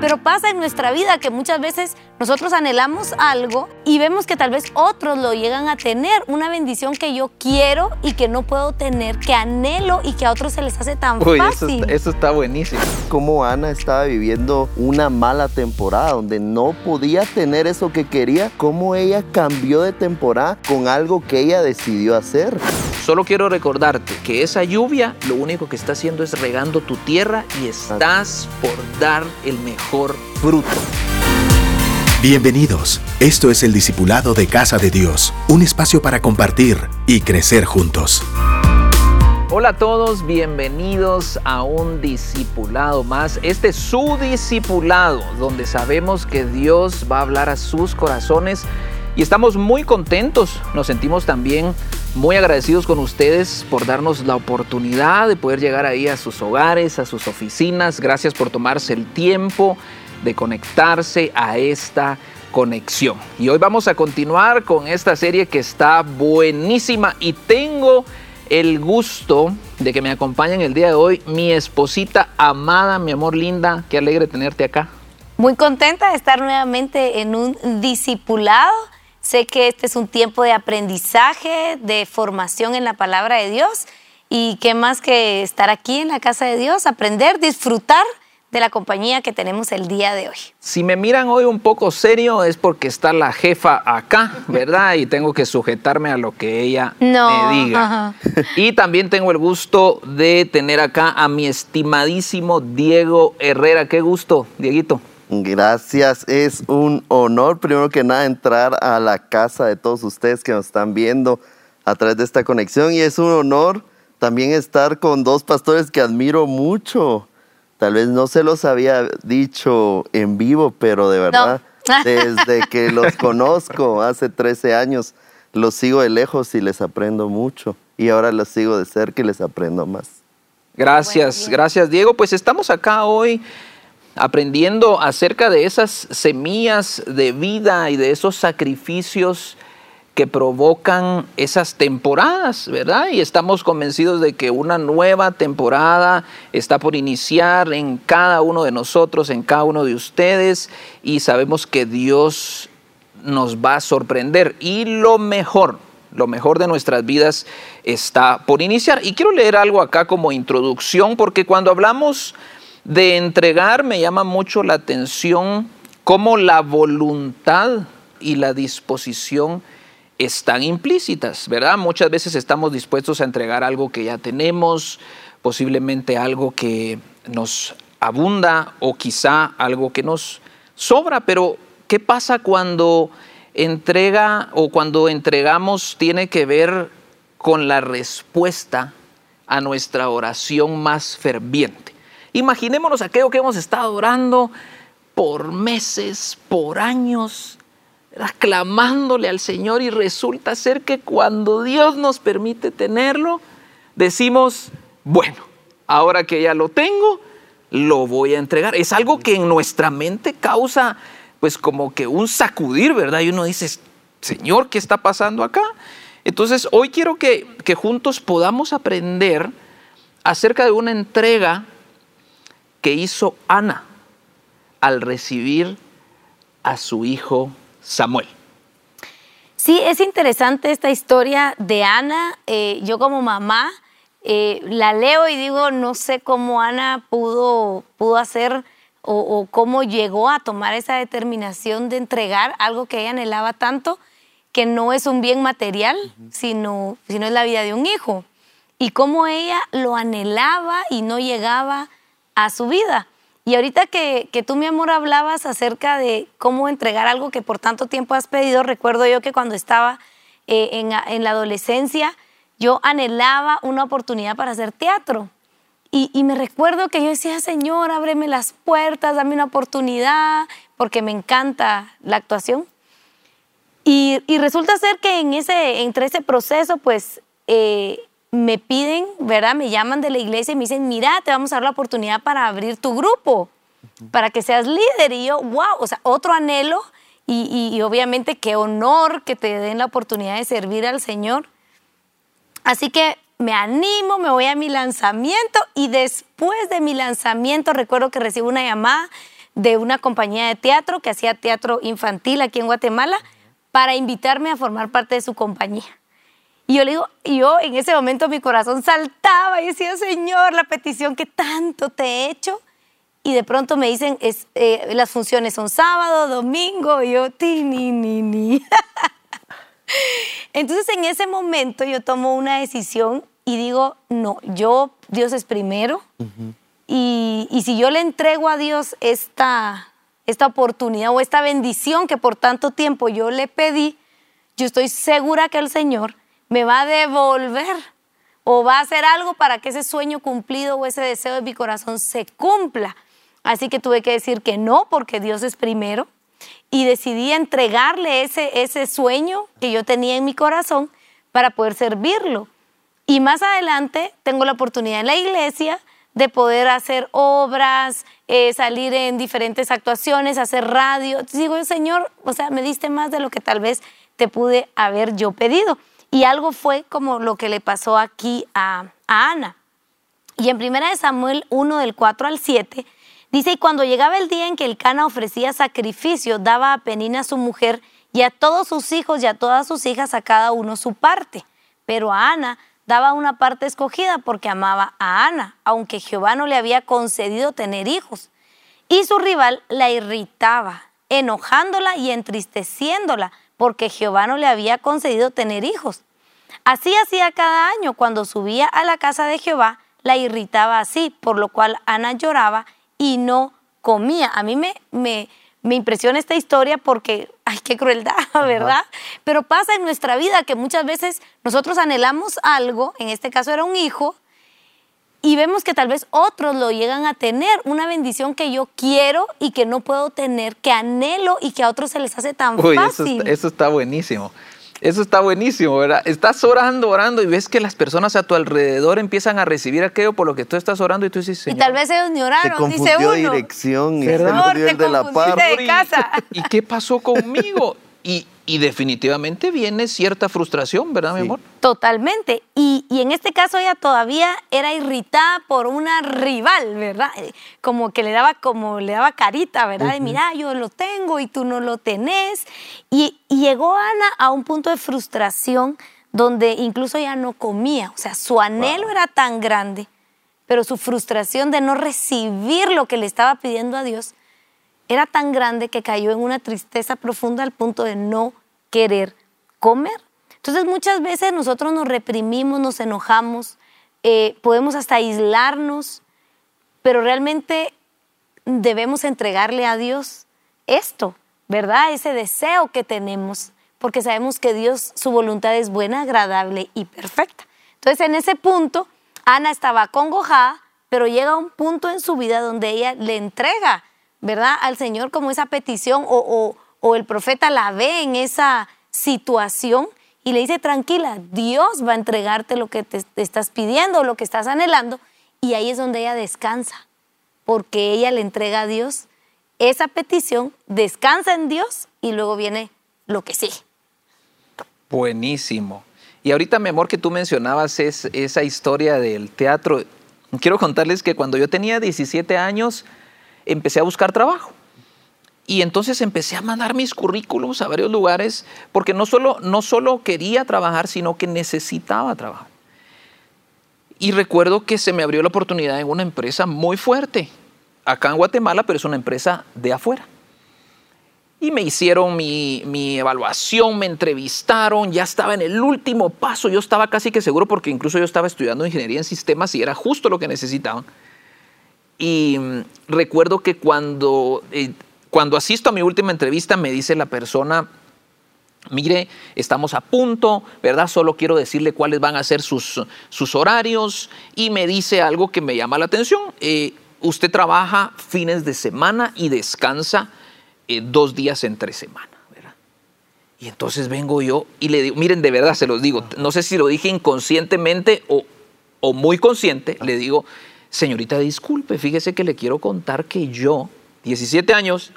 Pero pasa en nuestra vida que muchas veces nosotros anhelamos algo y vemos que tal vez otros lo llegan a tener, una bendición que yo quiero y que no puedo tener, que anhelo y que a otros se les hace tan Uy, eso fácil. está, eso está buenísimo. Como Ana estaba viviendo una mala temporada donde no podía tener eso que quería, cómo ella cambió de temporada con algo que ella decidió hacer. Solo quiero recordarte que esa lluvia lo único que está haciendo es regando tu tierra y estás por dar el mejor fruto. Bienvenidos. Esto es el Discipulado de Casa de Dios, un espacio para compartir y crecer juntos. Hola a todos, bienvenidos a un discipulado más. Este es su discipulado, donde sabemos que Dios va a hablar a sus corazones y estamos muy contentos. Nos sentimos también muy agradecidos con ustedes por darnos la oportunidad de poder llegar ahí a sus hogares, a sus oficinas. Gracias por tomarse el tiempo de conectarse a esta conexión. Y hoy vamos a continuar con esta serie que está buenísima y tengo el gusto de que me acompañen el día de hoy mi esposita amada, mi amor linda, qué alegre tenerte acá. Muy contenta de estar nuevamente en un discipulado. Sé que este es un tiempo de aprendizaje, de formación en la palabra de Dios y qué más que estar aquí en la casa de Dios, aprender, disfrutar de la compañía que tenemos el día de hoy. Si me miran hoy un poco serio es porque está la jefa acá, ¿verdad? Y tengo que sujetarme a lo que ella No, me diga. ajá. Y también tengo el gusto de tener acá a mi estimadísimo Diego Herrera. Qué gusto, Dieguito. Gracias, es un honor primero que nada entrar a la casa de todos ustedes que nos están viendo a través de esta conexión y es un honor también estar con dos pastores que admiro mucho. Tal vez no se los había dicho en vivo, pero de verdad, desde que los conozco hace 13 años, los sigo de lejos y les aprendo mucho. Y ahora los sigo de cerca y les aprendo más. Gracias, Bueno, gracias Diego. Pues estamos acá hoy aprendiendo acerca de esas semillas de vida y de esos sacrificios que provocan esas temporadas, ¿verdad? Y estamos convencidos de que una nueva temporada está por iniciar en cada uno de nosotros, en cada uno de ustedes, y sabemos que Dios nos va a sorprender. Y lo mejor, lo mejor de nuestras vidas está por iniciar. Y quiero leer algo acá como introducción, porque cuando hablamos de entregar me llama mucho la atención cómo la voluntad y la disposición están implícitas, ¿verdad? Muchas veces estamos dispuestos a entregar algo que ya tenemos, posiblemente algo que nos abunda o quizá algo que nos sobra, pero ¿qué pasa cuando entrega o cuando entregamos tiene que ver con la respuesta a nuestra oración más ferviente? Imaginémonos aquello que hemos estado orando por meses, por años, clamándole al Señor y resulta ser que cuando Dios nos permite tenerlo, decimos, bueno, ahora que ya lo tengo, lo voy a entregar. Es algo que en nuestra mente causa pues como que un sacudir, ¿verdad? Y uno dice, Señor, ¿qué está pasando acá? Entonces, hoy quiero que, que juntos podamos aprender acerca de una entrega que hizo Ana al recibir a su hijo Samuel. Sí, es interesante esta historia de Ana. Eh, yo como mamá eh, la leo y digo, no sé cómo Ana pudo, pudo hacer o, o cómo llegó a tomar esa determinación de entregar algo que ella anhelaba tanto, que no es un bien material, sino, sino es la vida de un hijo. Y cómo ella lo anhelaba y no llegaba a su vida. Y ahorita que, que tú, mi amor, hablabas acerca de cómo entregar algo que por tanto tiempo has pedido, recuerdo yo que cuando estaba eh, en, en la adolescencia, yo anhelaba una oportunidad para hacer teatro. Y, me recuerdo que yo decía, Señor, ábreme las puertas, dame una oportunidad, porque me encanta la actuación. Y, y resulta ser que en ese, entre ese proceso, pues eh, me piden, ¿verdad? Me llaman de la iglesia y me dicen, mira, te vamos a dar la oportunidad para abrir tu grupo, para que seas líder. Y yo, wow, o sea, otro anhelo y, y, y obviamente qué honor que te den la oportunidad de servir al Señor. Así que me animo, me voy a mi lanzamiento y después de mi lanzamiento recuerdo que recibo una llamada de una compañía de teatro que hacía teatro infantil aquí en Guatemala para invitarme a formar parte de su compañía. Y yo le digo, y yo en ese momento mi corazón saltaba y decía, Señor, la petición que tanto te he hecho. Y de pronto me dicen, es, eh, las funciones son sábado, domingo, y yo, ti, ni, ni, ni. Entonces en ese momento yo tomo una decisión y digo, no, yo, Dios es primero. y, y, si yo le entrego a Dios esta, esta oportunidad o esta bendición que por tanto tiempo yo le pedí, yo estoy segura que el Señor me va a devolver o va a hacer algo para que ese sueño cumplido o ese deseo de mi corazón se cumpla. Así que tuve que decir que no, porque Dios es primero y decidí entregarle ese, ese sueño que yo tenía en mi corazón para poder servirlo. Y más adelante tengo la oportunidad en la iglesia de poder hacer obras, eh, salir en diferentes actuaciones, hacer radio. Digo, Señor, o sea, me diste más de lo que tal vez te pude haber yo pedido. Y algo fue como lo que le pasó aquí a, Ana. Y en 1 Samuel 1 del 4 al 7 Dice, y cuando llegaba el día en que el Cana ofrecía sacrificio, daba a Penina su mujer y a todos sus hijos y a todas sus hijas a cada uno su parte. Pero a Ana daba una parte escogida porque amaba a Ana, aunque Jehová no le había concedido tener hijos. Y su rival la irritaba, enojándola y entristeciéndola, porque Jehová no le había concedido tener hijos. Así hacía cada año cuando subía a la casa de Jehová, la irritaba así, por lo cual Ana lloraba y no comía. A mí me, me, me impresiona esta historia porque, ay, qué crueldad, ¿verdad? Pero pasa en nuestra vida que muchas veces nosotros anhelamos algo, en este caso era un hijo, y vemos que tal vez otros lo llegan a tener, una bendición que yo quiero y que no puedo tener, que anhelo y que a otros se les hace tan fácil. Eso eso está buenísimo. Eso está buenísimo, ¿verdad? Estás orando, orando y ves que las personas a tu alrededor empiezan a recibir aquello por lo que tú estás orando y tú dices, Señor. Y tal vez ellos ni oraron, dice uno. dirección y se de la paz. De casa. ¿Y qué pasó conmigo? Y, y definitivamente viene cierta frustración, ¿verdad, mi amor? Totalmente. Y, y, en este caso ella todavía era irritada por una rival, ¿verdad? Eh, como que le daba, como le daba carita, ¿verdad? De mira, yo lo tengo y tú no lo tenés. Y, y llegó Ana a un punto de frustración donde incluso ella no comía. O sea, su anhelo era tan grande, pero su frustración de no recibir lo que le estaba pidiendo a Dios era tan grande que cayó en una tristeza profunda al punto de no querer comer. Entonces muchas veces nosotros nos reprimimos, nos enojamos, eh, podemos hasta aislarnos, pero realmente debemos entregarle a Dios esto, ¿verdad? Ese deseo que tenemos, porque sabemos que Dios, su voluntad es buena, agradable y perfecta. Entonces en ese punto, Ana estaba congojada, pero llega un punto en su vida donde ella le entrega ¿verdad? Al Señor como esa petición o, el profeta la ve en esa situación y le dice, tranquila, Dios va a entregarte lo que te, estás pidiendo, lo que estás anhelando. Y ahí es donde ella descansa, porque ella le entrega a Dios esa petición, descansa en Dios y luego viene lo que sigue. Buenísimo. Y ahorita, mi amor, que tú mencionabas es, esa historia del teatro. Quiero contarles que cuando yo tenía 17 años, empecé a buscar trabajo. Y entonces empecé a mandar mis currículums a varios lugares porque no solo, no solo quería trabajar, sino que necesitaba trabajar. Y recuerdo que se me abrió la oportunidad en una empresa muy fuerte, acá en Guatemala, pero es una empresa de afuera. Y me hicieron mi, mi, evaluación, me entrevistaron, ya estaba en el último paso, yo estaba casi que seguro porque incluso yo estaba estudiando ingeniería en sistemas y era justo lo que necesitaban. Y mm, recuerdo que cuando, eh, cuando asisto a mi última entrevista me dice la persona, mire, estamos a punto, ¿verdad? Solo quiero decirle cuáles van a ser sus, sus horarios y me dice algo que me llama la atención. Eh, usted trabaja fines de semana y descansa eh, dos días entre semana. ¿verdad? Y entonces vengo yo y le digo, miren, de verdad se los digo, no sé si lo dije inconscientemente o, o muy consciente, le digo, Señorita, disculpe, fíjese que le quiero contar que yo, 17 años,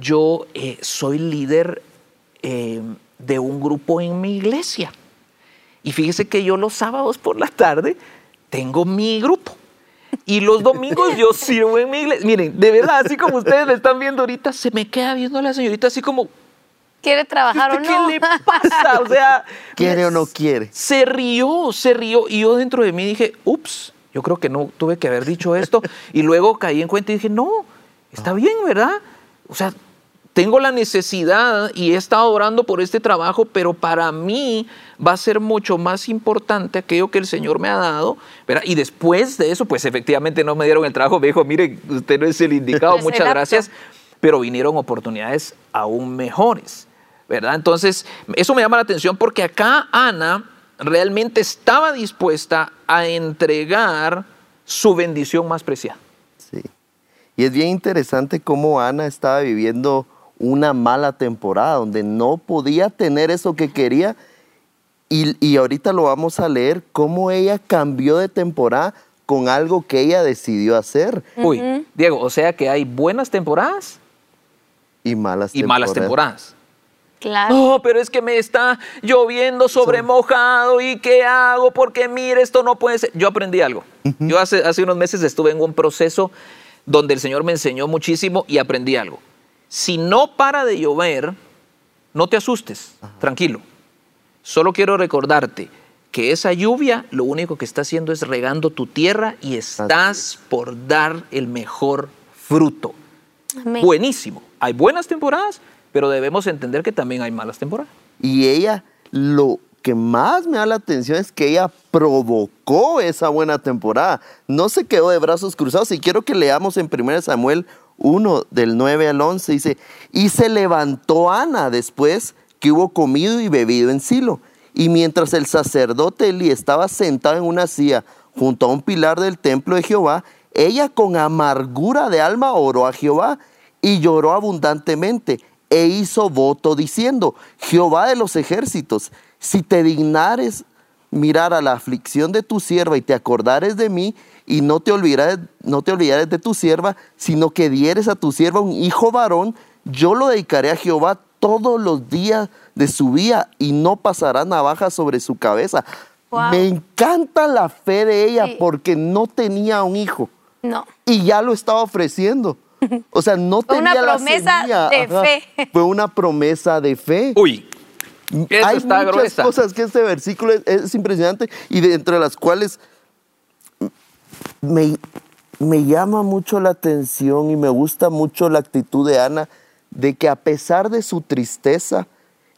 yo eh, soy líder eh, de un grupo en mi iglesia. Y fíjese que yo los sábados por la tarde tengo mi grupo. Y los domingos yo sirvo en mi iglesia. Miren, de verdad, así como ustedes me están viendo ahorita, se me queda viendo la señorita así como, ¿Quiere trabajar o ¿qué no? le pasa? O sea, ¿Quiere o no quiere? se rió, se rió. Y yo dentro de mí dije, ups, yo creo que no tuve que haber dicho esto. Y luego caí en cuenta y dije, no, está bien, ¿verdad? O sea, tengo la necesidad y he estado orando por este trabajo, pero para mí va a ser mucho más importante aquello que el Señor me ha dado. ¿verdad? Y después de eso, pues efectivamente no me dieron el trabajo. Me dijo, mire, usted no es el indicado, muchas gracias. Pero vinieron oportunidades aún mejores. ¿Verdad? Entonces, eso me llama la atención porque acá Ana realmente estaba dispuesta a entregar su bendición más preciada. Sí. Y es bien interesante cómo Ana estaba viviendo una mala temporada, donde no podía tener eso que quería. Y, y ahorita lo vamos a leer, cómo ella cambió de temporada con algo que ella decidió hacer Uy, Diego, o sea que hay buenas temporadas y malas y malas temporadas. Claro. No, pero es que me está lloviendo sobre mojado y ¿qué hago? Porque mire, esto no puede ser. Yo aprendí algo. Yo hace, hace unos meses estuve en un proceso donde el Señor me enseñó muchísimo y aprendí algo. Si no para de llover, no te asustes, tranquilo. Solo quiero recordarte que esa lluvia lo único que está haciendo es regando tu tierra y estás por dar el mejor fruto. Amén. Buenísimo. Hay buenas temporadas, pero debemos entender que también hay malas temporadas. Y ella, lo que más me da la atención es que ella provocó esa buena temporada. No se quedó de brazos cruzados. Y quiero que leamos en 1 Samuel 1, del 9 al 11. Dice, y se levantó Ana después que hubo comido y bebido en Silo. Y mientras el sacerdote Eli estaba sentado en una silla junto a un pilar del templo de Jehová, ella con amargura de alma oró a Jehová y lloró abundantemente e hizo voto diciendo, Jehová de los ejércitos, si te dignares mirar a la aflicción de tu sierva y te acordares de mí y no te olvidares, no te olvidares de tu sierva, sino que dieres a tu sierva un hijo varón, yo lo dedicaré a Jehová todos los días de su vida y no pasará navaja sobre su cabeza. Wow. Me encanta la fe de ella Sí. porque no tenía un hijo No. y ya lo estaba ofreciendo. O sea, no Fue una tenía la promesa de fe. Fue una promesa de fe. Uy, eso Hay está muchas gruesa. cosas que este versículo es, es impresionante y de entre las cuales me, me llama mucho la atención y me gusta mucho la actitud de Ana de que a pesar de su tristeza,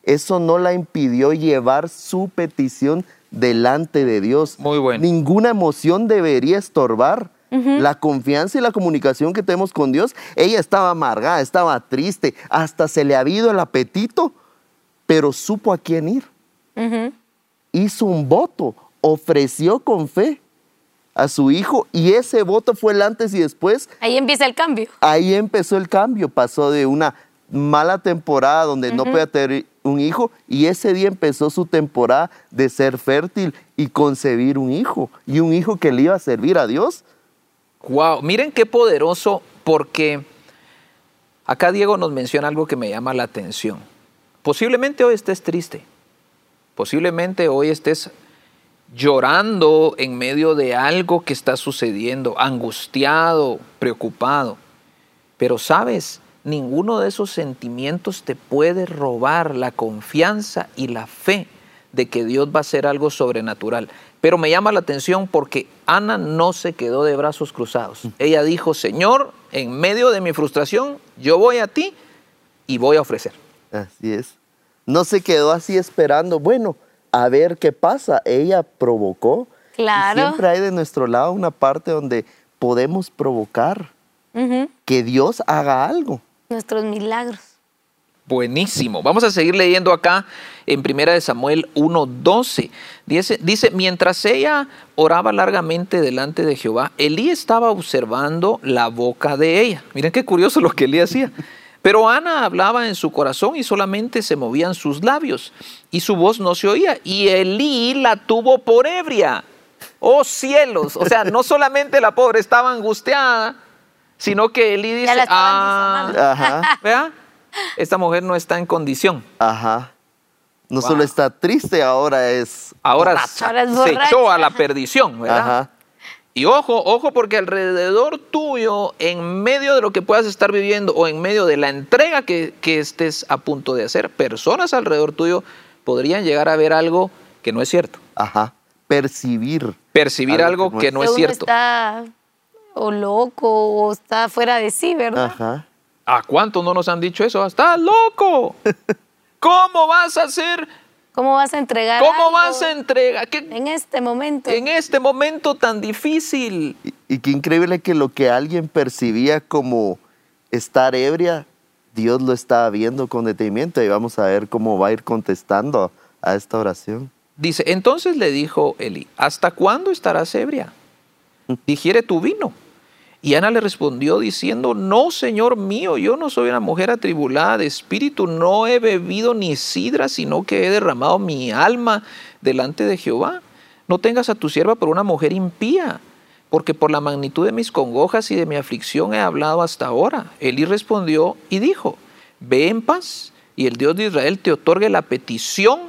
eso no la impidió llevar su petición delante de Dios. Muy bueno. Ninguna emoción debería estorbar la confianza y la comunicación que tenemos con Dios. Ella estaba amargada, estaba triste, hasta se le había ido el apetito, pero supo a quién ir. Hizo un voto, ofreció con fe a su hijo y ese voto fue el antes y después. Ahí empieza el cambio. Ahí empezó el cambio, pasó de una mala temporada donde no podía tener un hijo y ese día empezó su temporada de ser fértil y concebir un hijo y un hijo que le iba a servir a Dios. Wow, miren qué poderoso porque acá Diego nos menciona algo que me llama la atención. Posiblemente hoy estés triste. Posiblemente hoy estés llorando en medio de algo que está sucediendo, angustiado, preocupado. Pero sabes, ninguno de esos sentimientos te puede robar la confianza y la fe de que Dios va a hacer algo sobrenatural. Pero me llama la atención porque Ana no se quedó de brazos cruzados. Ella dijo, Señor, en medio de mi frustración, yo voy a ti y voy a ofrecer. Así es. No se quedó así esperando, bueno, a ver qué pasa. Ella provocó. Y Claro. siempre hay de nuestro lado una parte donde podemos provocar que Dios haga algo. Nuestros milagros. Buenísimo. Vamos a seguir leyendo acá en Primera de Samuel 1:12. Dice, dice, mientras ella oraba largamente delante de Jehová, Elí estaba observando la boca de ella. Miren qué curioso lo que Elí hacía. Pero Ana hablaba en su corazón y solamente se movían sus labios y su voz no se oía. Y Elí la tuvo por ebria. Oh cielos. O sea, no solamente la pobre estaba angustiada, sino que Elí dice, la ah, difamando". Ajá, ¿vea? Esta mujer no está en condición. ajá. No Wow. solo está triste, ahora es... Ahora, Ahora es se echó a la perdición, ¿verdad? Ajá. Y ojo, ojo, porque alrededor tuyo, en medio de lo que puedas estar viviendo o en medio de la entrega que, que estés a punto de hacer, personas alrededor tuyo podrían llegar a ver algo que no es cierto. Ajá. Percibir. Percibir algo, que no es, uno cierto. está o loco o está fuera de sí, ¿verdad? Ajá. ¿A cuántos no nos han dicho eso? ¡Estás loco! ¿Cómo vas a hacer? ¿Cómo vas a entregar? ¿Cómo algo vas a entregar? ¿Qué- en este momento? en este momento tan difícil? Y, y qué increíble que lo que alguien percibía como estar ebria, Dios lo estaba viendo con detenimiento y vamos a ver cómo va a ir contestando a esta oración. Dice, entonces le dijo Eli, ¿hasta cuándo estarás ebria? Digiere tu vino. Y Ana le respondió diciendo, no, Señor mío, yo no soy una mujer atribulada de espíritu, no he bebido ni sidra, sino que he derramado mi alma delante de Jehová. No tengas a tu sierva por una mujer impía, porque por la magnitud de mis congojas y de mi aflicción he hablado hasta ahora. Elí respondió y dijo, ve en paz, y el Dios de Israel te otorgue la petición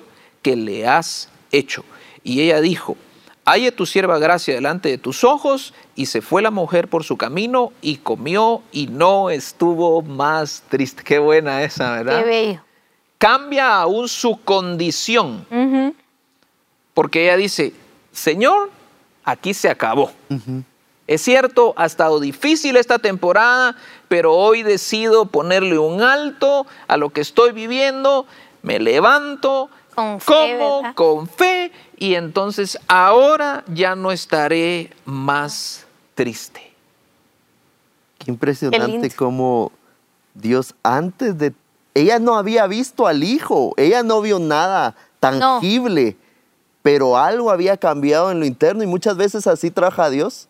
que le has hecho. Y ella dijo, halle tu sierva gracia delante de tus ojos, y se fue la mujer por su camino, y comió, y no estuvo más triste. Qué buena esa, ¿verdad? Qué bello. Cambia aún su condición, porque ella dice, Señor, aquí se acabó. Es cierto, ha estado difícil esta temporada, pero hoy decido ponerle un alto a lo que estoy viviendo, me levanto, Con fe, como ¿verdad? con fe, y entonces ahora ya no estaré más triste. Qué impresionante cómo Dios antes de... Ella no había visto al hijo, ella no vio nada tangible, pero algo había cambiado en lo interno y muchas veces así trabaja Dios.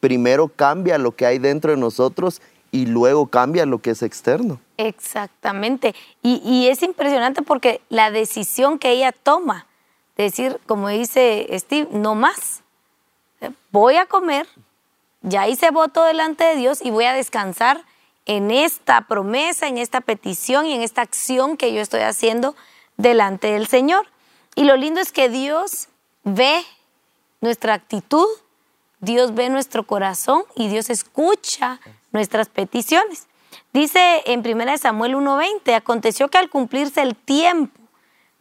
Primero cambia lo que hay dentro de nosotros y luego cambia lo que es externo. Exactamente. Y, y es impresionante porque la decisión que ella toma, decir, como dice Steve, no más. Voy a comer, ya hice voto delante de Dios y voy a descansar en esta promesa, en esta petición y en esta acción que yo estoy haciendo delante del Señor. Y lo lindo es que Dios ve nuestra actitud, Dios ve nuestro corazón y Dios escucha nuestras peticiones. Dice en 1 Samuel 1:20, aconteció que al cumplirse el tiempo,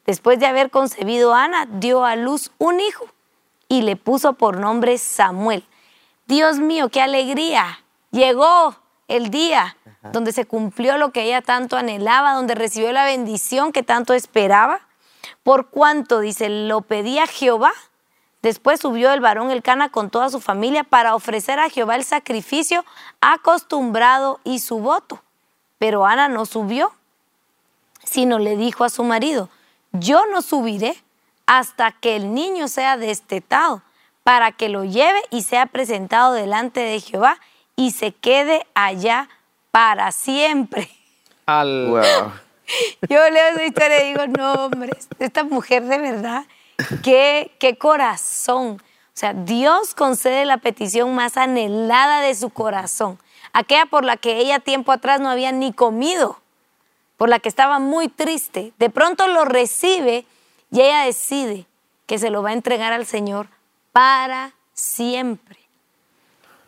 después de haber concebido a Ana, dio a luz un hijo y le puso por nombre Samuel. Dios mío, qué alegría. Llegó el día donde se cumplió lo que ella tanto anhelaba, donde recibió la bendición que tanto esperaba. Por cuanto, dice, lo pedía Jehová. Después subió el varón Elcana con toda su familia para ofrecer a Jehová el sacrificio acostumbrado y su voto. Pero Ana no subió, sino le dijo a su marido, yo no subiré hasta que el niño sea destetado, para que lo lleve y sea presentado delante de Jehová y se quede allá para siempre. Al, Wow. Yo leo esa historia y digo, no, hombre, esta mujer de verdad, qué, qué corazón. O sea, Dios concede la petición más anhelada de su corazón, aquella por la que ella tiempo atrás no había ni comido, por la que estaba muy triste. De pronto lo recibe y ella decide que se lo va a entregar al Señor para siempre.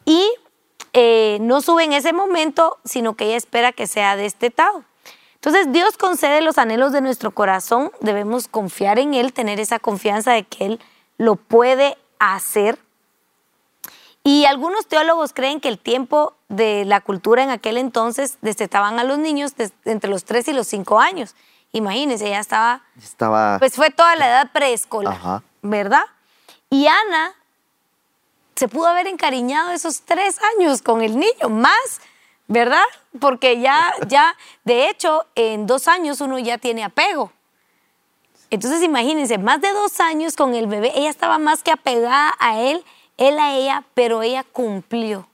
Y eh, no sube en ese momento, sino que ella espera que sea destetado. Entonces Dios concede los anhelos de nuestro corazón, debemos confiar en Él, tener esa confianza de que Él lo puede hacer. Y algunos teólogos creen que el tiempo de la cultura en aquel entonces destetaban a los niños entre los 3 y los 5 años. Imagínense, ella estaba Estaba... pues fue toda la edad preescolar, Ajá. ¿verdad? Y Ana se pudo haber encariñado esos tres años con el niño, más, ¿verdad? Porque ya, ya, de hecho, en dos años uno ya tiene apego. Entonces imagínense, más de dos años con el bebé, ella estaba más que apegada a él, él a ella, pero ella cumplió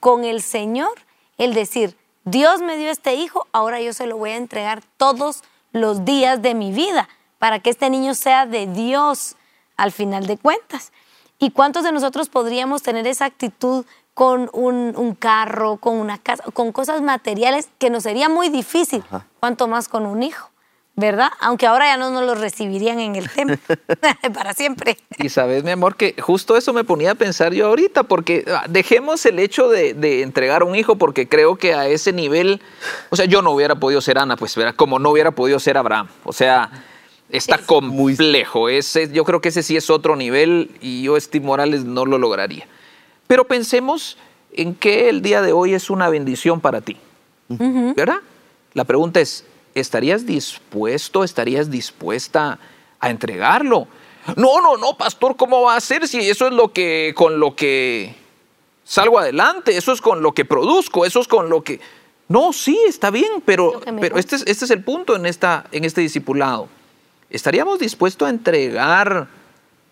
con el Señor el decir, Dios me dio este hijo, ahora yo se lo voy a entregar todos los días de mi vida para que este niño sea de Dios al final de cuentas. ¿Y cuántos de nosotros podríamos tener esa actitud con un, un carro, con una casa, con cosas materiales que nos sería muy difícil? ¿Cuánto más con un hijo? ¿Verdad? Aunque ahora ya no nos lo recibirían en el templo para siempre. Y sabes, mi amor, que justo eso me ponía a pensar yo ahorita, porque ah, dejemos el hecho de, de entregar un hijo, porque creo que a ese nivel, o sea, yo no hubiera podido ser Ana, pues, ¿verdad? como no hubiera podido ser Abraham. O sea, está Es complejo. Ese, yo creo que ese sí es otro nivel y yo, Steve Morales, no lo lograría. Pero pensemos en que el día de hoy es una bendición para ti. ¿Verdad? La pregunta es, ¿estarías dispuesto, estarías dispuesta a entregarlo? No, no, no, pastor, ¿cómo va a ser si eso es lo que con lo que salgo adelante, eso es con lo que produzco, eso es con lo que No, sí, está bien, pero, pero este, es, este es el punto en, esta, en este discipulado. ¿Estaríamos dispuestos a entregar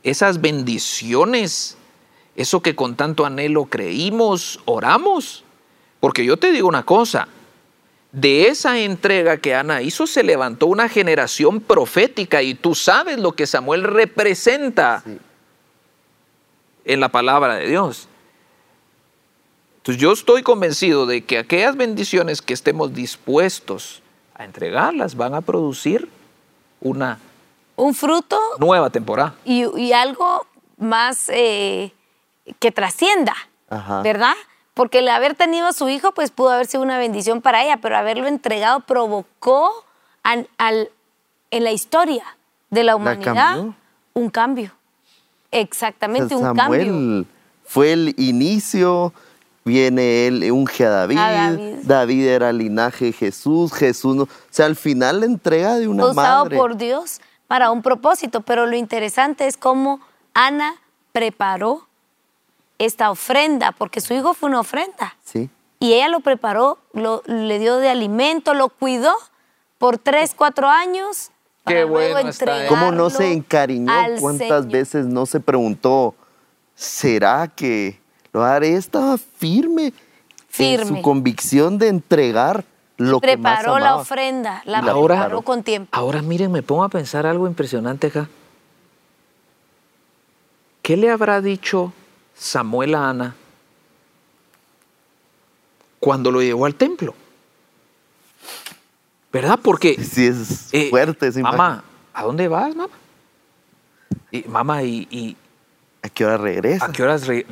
esas bendiciones, eso que con tanto anhelo creímos, oramos? Porque yo te digo una cosa, de esa entrega que Ana hizo se levantó una generación profética y tú sabes lo que Samuel representa Sí. en la palabra de Dios. Entonces yo estoy convencido de que aquellas bendiciones que estemos dispuestos a entregarlas van a producir una Un fruto nueva temporada. y, y algo más eh, que trascienda, Ajá. ¿verdad? Porque el haber tenido a su hijo, pues pudo haber sido una bendición para ella, pero haberlo entregado provocó al- en la historia de la humanidad un cambio. Exactamente, un Samuel cambio. fue el inicio, viene él, unge a David, A David. David era el linaje de Jesús, Jesús no, o sea, al final la entrega de una usado madre. por Dios para un propósito, pero lo interesante es cómo Ana preparó esta ofrenda, porque su hijo fue una ofrenda. Sí. Y ella lo preparó, lo, le dio de alimento, lo cuidó por tres, cuatro años. Qué para luego bueno está. ¿Cómo no se encariñó? ¿Cuántas Señor? veces no se preguntó, ¿será que lo haré? Estaba firme, en Firme. su convicción de entregar lo que más Preparó la ofrenda, la Ahora- preparó con tiempo. Ahora miren, me pongo a pensar algo impresionante acá. ¿Qué le habrá dicho Samuel a Ana cuando lo llevó al templo? ¿Verdad? Porque Sí, es Eh, fuerte imagen. Mamá, ¿a dónde vas, mamá? Y, mamá, ¿y, y ¿A qué hora regresa? a qué horas? re-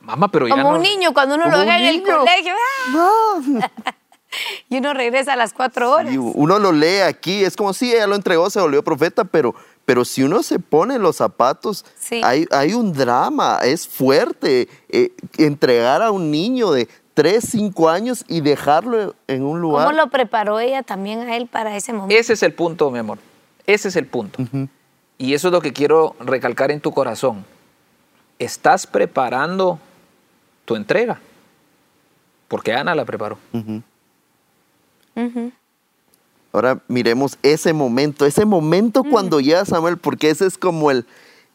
Mamá, pero ya Como no- un niño cuando uno lo ve un en el niño. colegio ¡ah! No. y uno regresa a las cuatro horas. Y uno lo lee aquí, es como si ella lo entregó, se volvió profeta, pero, pero si uno se pone los zapatos, Sí. hay, hay un drama, es fuerte eh, entregar a un niño de 3, 5 años y dejarlo en un lugar. ¿Cómo lo preparó ella también a él para ese momento? Ese es el punto, mi amor. Ese es el punto. Y eso es lo que quiero recalcar en tu corazón. Estás preparando tu entrega. Porque Ana la preparó. Ahora miremos ese momento, ese momento cuando llega Samuel, porque ese es como el,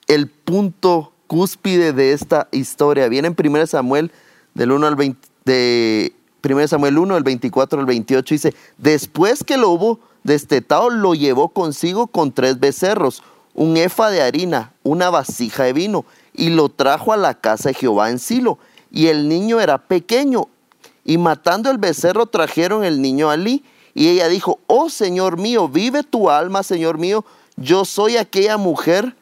el punto cúspide de esta historia. Viene en 1 Samuel del 1 al 20, de 1 Samuel 1, del 24 al 28, dice, después que lo hubo destetado, lo llevó consigo con tres becerros, un efa de harina, una vasija de vino, y lo trajo a la casa de Jehová en Silo. Y el niño era pequeño, y matando el becerro trajeron el niño a Alí. Y ella dijo, oh Señor mío, vive tu alma, Señor mío. Yo soy aquella mujer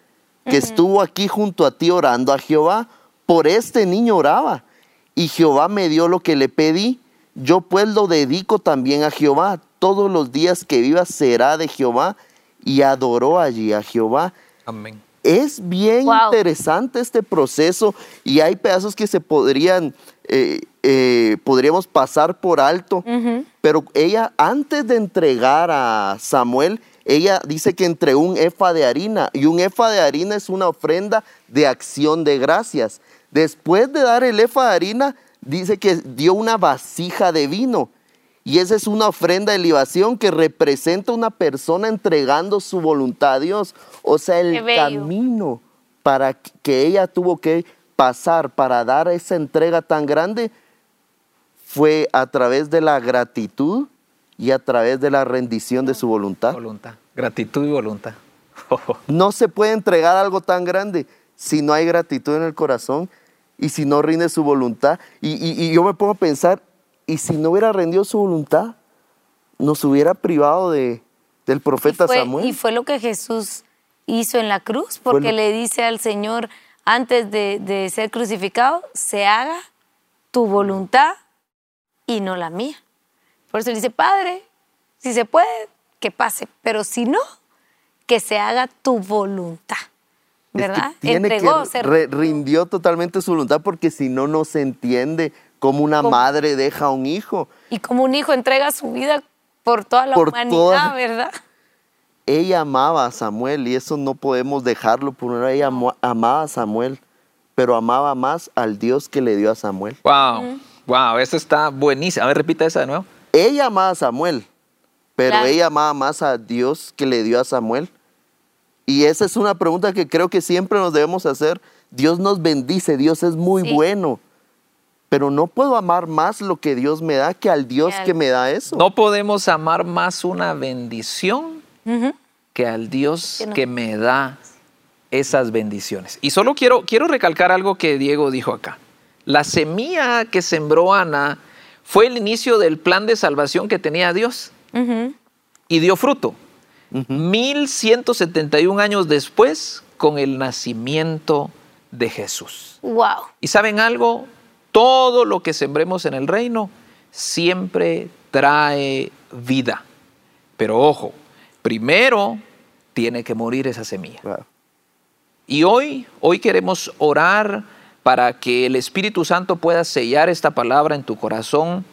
que estuvo aquí junto a ti orando a Jehová. Por este niño oraba. Y Jehová me dio lo que le pedí. Yo pues lo dedico también a Jehová. Todos los días que viva será de Jehová. Y adoró allí a Jehová. Amén. Es bien Wow. interesante este proceso y hay pedazos que se podrían, eh, eh, podríamos pasar por alto, pero ella antes de entregar a Samuel, ella dice que entregó un efa de harina y un efa de harina es una ofrenda de acción de gracias. Después de dar el efa de harina, dice que dio una vasija de vino. Y esa es una ofrenda de libación que representa una persona entregando su voluntad a Dios. O sea, el camino para que ella tuvo que pasar para dar esa entrega tan grande fue a través de la gratitud y a través de la rendición de su voluntad. Voluntad. Gratitud y voluntad. No se puede entregar algo tan grande si no hay gratitud en el corazón y si no rinde su voluntad. Y, y- y yo me pongo a pensar, ¿y si no hubiera rendido su voluntad? Nos hubiera privado de, del profeta y fue, Samuel. Y fue lo que Jesús hizo en la cruz, porque lo- le dice al Señor antes de, de ser crucificado, se haga tu voluntad y no la mía. Por eso le dice, Padre, si se puede, que pase, pero si no, que se haga tu voluntad. Es que ¿Verdad? tiene Entregó, que re- rindió totalmente su voluntad porque si no, no se entiende cómo una Cómo- madre deja a un hijo. Y como un hijo entrega su vida por toda la Por humanidad, toda- ¿verdad? Ella amaba a Samuel y eso no podemos dejarlo por una. Ella amaba a Samuel, pero amaba más al Dios que le dio a Samuel. Wow, wow, eso está buenísimo. A ver, repita esa de nuevo. Ella amaba a Samuel, pero Claro. ella amaba más a Dios que le dio a Samuel. Y esa es una pregunta que creo que siempre nos debemos hacer. Dios nos bendice, Dios es muy Sí. bueno, pero no puedo amar más lo que Dios me da que al Dios que me da eso. No podemos amar más una bendición Que al Dios Que no- que me da esas bendiciones. Y solo quiero, quiero recalcar algo que Diego dijo acá. La semilla que sembró Ana fue el inicio del plan de salvación que tenía Dios y dio fruto. 1171 años después con el nacimiento de Jesús. Wow. Y saben algo, todo lo que sembremos en el reino siempre trae vida. Pero ojo, primero tiene que morir esa semilla. Claro. Y hoy, hoy queremos orar para que el Espíritu Santo pueda sellar esta palabra en tu corazón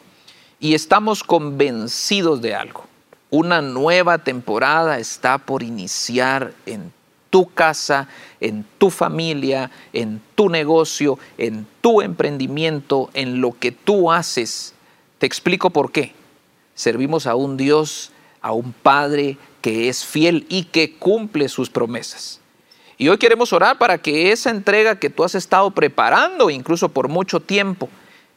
y estamos convencidos de algo. Una nueva temporada está por iniciar en tu casa, en tu familia, en tu negocio, en tu emprendimiento, en lo que tú haces. Te explico por qué. Servimos a un Dios, a un Padre que es fiel y que cumple sus promesas. Y hoy queremos orar para que esa entrega que tú has estado preparando, incluso por mucho tiempo,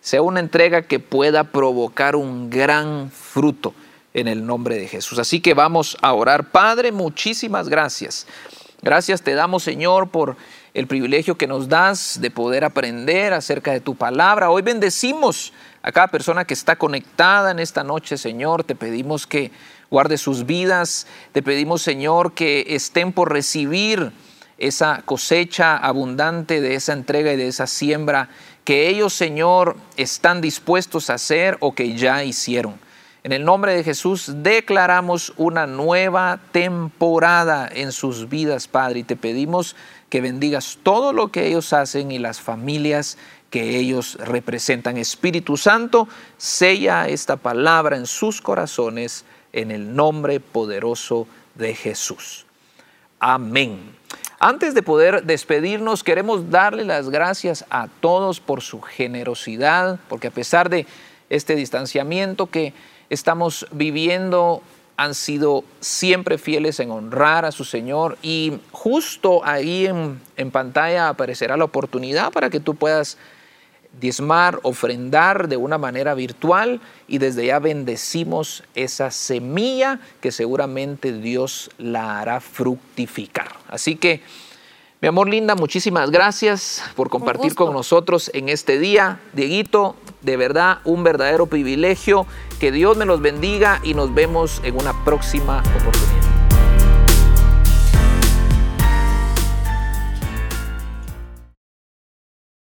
sea una entrega que pueda provocar un gran fruto en el nombre de Jesús. Así que vamos a orar. Padre, muchísimas gracias. Gracias te damos, Señor, por el privilegio que nos das de poder aprender acerca de tu palabra. Hoy bendecimos a cada persona que está conectada en esta noche, Señor. Te pedimos que guarde sus vidas. Te pedimos, Señor, que estén por recibir esa cosecha abundante de esa entrega y de esa siembra que ellos, Señor, están dispuestos a hacer o que ya hicieron. En el nombre de Jesús declaramos una nueva temporada en sus vidas, Padre, y te pedimos que bendigas todo lo que ellos hacen y las familias que ellos representan. Espíritu Santo, sella esta palabra en sus corazones en el nombre poderoso de Jesús. Amén. Antes de poder despedirnos, queremos darle las gracias a todos por su generosidad, porque a pesar de este distanciamiento que estamos viviendo, han sido siempre fieles en honrar a su Señor y justo ahí en, en pantalla aparecerá la oportunidad para que tú puedas diezmar, ofrendar de una manera virtual y desde ya bendecimos esa semilla que seguramente Dios la hará fructificar. Así que, mi amor linda, muchísimas gracias por compartir con nosotros en este día. Dieguito, de verdad, un verdadero privilegio. Que Dios me los bendiga y nos vemos en una próxima oportunidad.